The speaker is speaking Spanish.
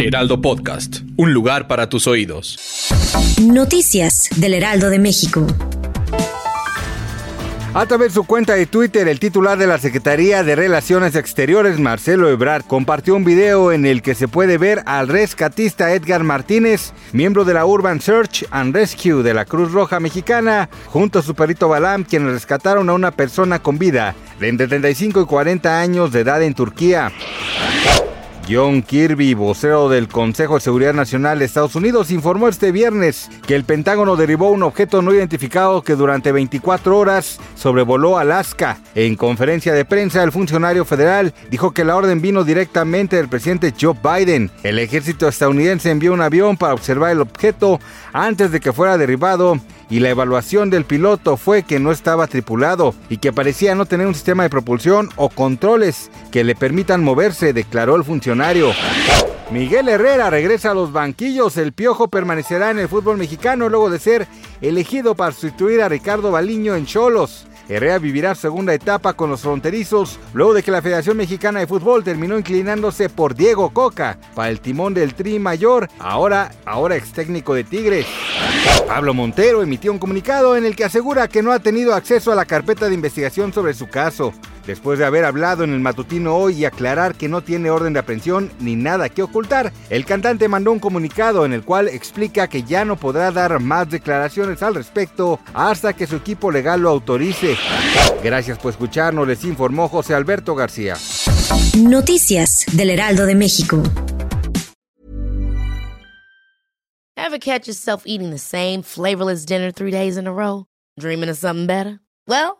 Heraldo Podcast, un lugar para tus oídos. Noticias del Heraldo de México. A través de su cuenta de Twitter, el titular de la Secretaría de Relaciones Exteriores, Marcelo Ebrard, compartió un video en el que se puede ver al rescatista Edgar Martínez, miembro de la Urban Search and Rescue de la Cruz Roja Mexicana, junto a su perrito Balam, quienes rescataron a una persona con vida de entre 35 y 40 años de edad en Turquía. John Kirby, vocero del Consejo de Seguridad Nacional de Estados Unidos, informó este viernes que el Pentágono derribó un objeto no identificado que durante 24 horas sobrevoló Alaska. En conferencia de prensa, el funcionario federal dijo que la orden vino directamente del presidente Joe Biden. El ejército estadounidense envió un avión para observar el objeto antes de que fuera derribado y la evaluación del piloto fue que no estaba tripulado y que parecía no tener un sistema de propulsión o controles que le permitan moverse, declaró el funcionario. Miguel Herrera regresa a los banquillos. El Piojo permanecerá en el fútbol mexicano luego de ser elegido para sustituir a Ricardo Baliño en Cholos. Herrera vivirá segunda etapa con los fronterizos luego de que la Federación Mexicana de Fútbol terminó inclinándose por Diego Coca para el timón del Tri Mayor, ahora, ahora ex técnico de Tigres. Pablo Montero emitió un comunicado en el que asegura que no ha tenido acceso a la carpeta de investigación sobre su caso. Después de haber hablado en el matutino hoy y aclarar que no tiene orden de aprehensión ni nada que ocultar, el cantante mandó un comunicado en el cual explica que ya no podrá dar más declaraciones al respecto hasta que su equipo legal lo autorice. Gracias por escucharnos, les informó José Alberto García. Noticias del Heraldo de México. Ever catch yourself eating the same flavorless dinner three days in a row? Dreaming of something better? Well,